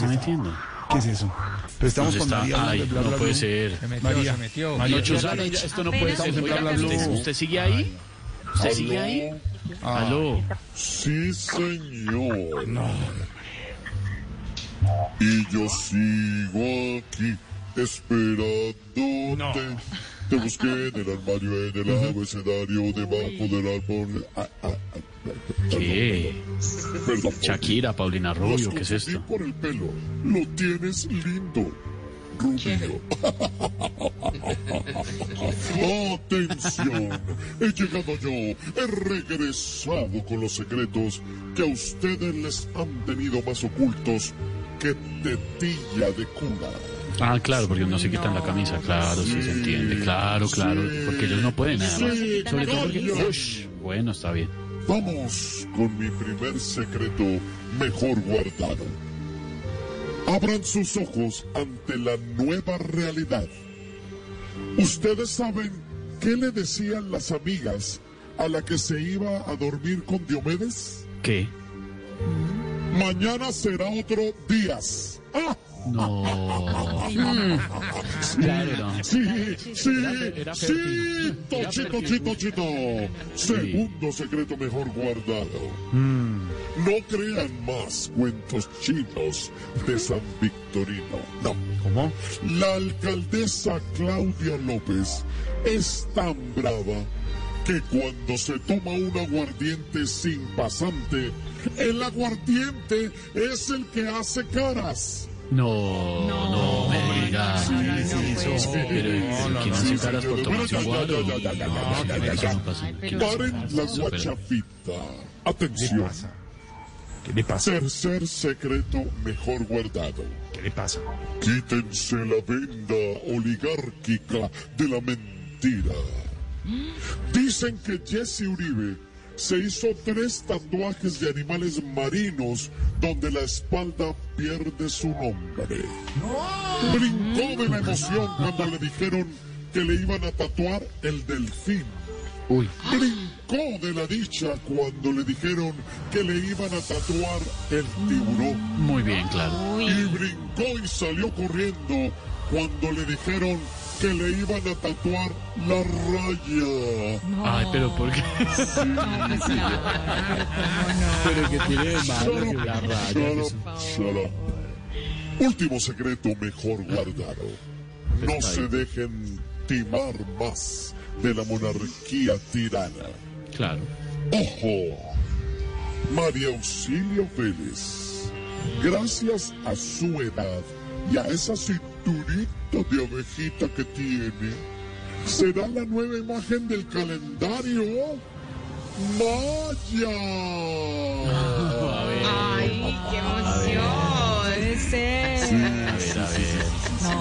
No entiendo. ¿Qué es eso? Pero estamos ¿Dónde con está? María. Ay, de bla, no bla, puede bla. ser. Se metió, María, se metió. María, María, esto no puede ser. Bla, bla, Oiga, bla. ¿Usted, usted sigue ahí? ¿Usted sigue ahí? Ah. Aló. Sí, señor. Y yo sigo aquí esperándote. Te busqué en el armario, en el abecedario, debajo del árbol. Ah, ah, ¿Qué? Shakira, Paulina Rubio, ¿qué es esto? por el pelo. Lo tienes lindo. Rubio. Atención, he llegado yo, he regresado con los secretos que a ustedes les han tenido más ocultos que tetilla de cuna. Ah, claro, porque no se quitan la camisa. Claro, sí se entiende. Claro, claro. Porque ellos no pueden nada más. Sí, Sobre todo porque... Ush, bueno, está bien. Vamos con mi primer secreto mejor guardado. Abran sus ojos ante la nueva realidad. Ustedes saben qué le decían las amigas a la que se iba a dormir con Diomedes. ¿Qué? Mañana será otro días. ¡Ah! No. Claro, no. Sí, sí, sí. Era Tochito, chito, chito. Segundo secreto mejor guardado. Mm. No crean más cuentos chinos de San Victorino. No. ¿Cómo? La alcaldesa Claudia López es tan brava que cuando se toma un aguardiente sin pasante, el aguardiente es el que hace caras. No, no, me diga. Pero, ¿quién hace caras por tomarse un guaro? No. ¿Quién hace Paren caras? la guachafita. ¿Qué Atención. pasa? ¿Qué le pasa? Tercer secreto mejor guardado. ¿Qué le pasa? Quítense la venda oligárquica de la mentira. Dicen que Jesse Uribe se hizo tres tatuajes de animales marinos donde la espalda pierde su nombre. Brincó de la emoción cuando le dijeron que le iban a tatuar el delfín. Uy, Brincó de la dicha cuando le dijeron que le iban a tatuar el tiburón. muy bien, claro. Y brincó y salió corriendo cuando le dijeron que le iban a tatuar la raya. Ay, pero ¿por qué? Pero que tiene de malo Shut que up, la raya. shut que up, es- shut up. Último secreto mejor guardado. No se dejen timar más de la monarquía tirana. Claro. ¡Ojo! María Auxilio Vélez, gracias a su edad y a esa cinturita de abejita que tiene, será la nueva imagen del calendario Maya. Ay, qué emoción. Ver, a ver. No,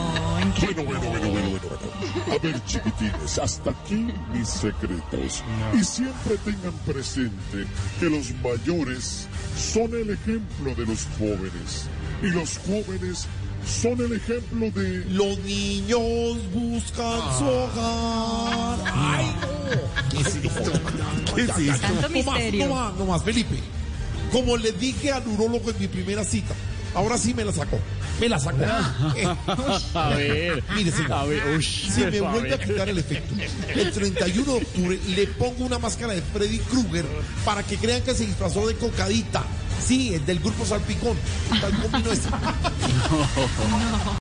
bueno, bueno, bueno. A ver, chiquitines, hasta aquí mis secretos. Y siempre tengan presente que los mayores son el ejemplo de los jóvenes. Y los jóvenes son el ejemplo de... Los niños buscan su hogar. ¡Ay, no! ¿Qué es esto? ¿Qué es esto? Tanto No más, misterio. no más, no más, Felipe. Como le dije al urólogo en mi primera cita, ahora sí me la sacó. Me la sacó. Eh, A ver. Mire, señor. A ver, ush, Si me vuelve a quitar el efecto, el 31 de octubre le pongo una máscara de Freddy Krueger para que crean que se disfrazó de cocadita. Sí, el del grupo Salpicón. Tal como vino ese.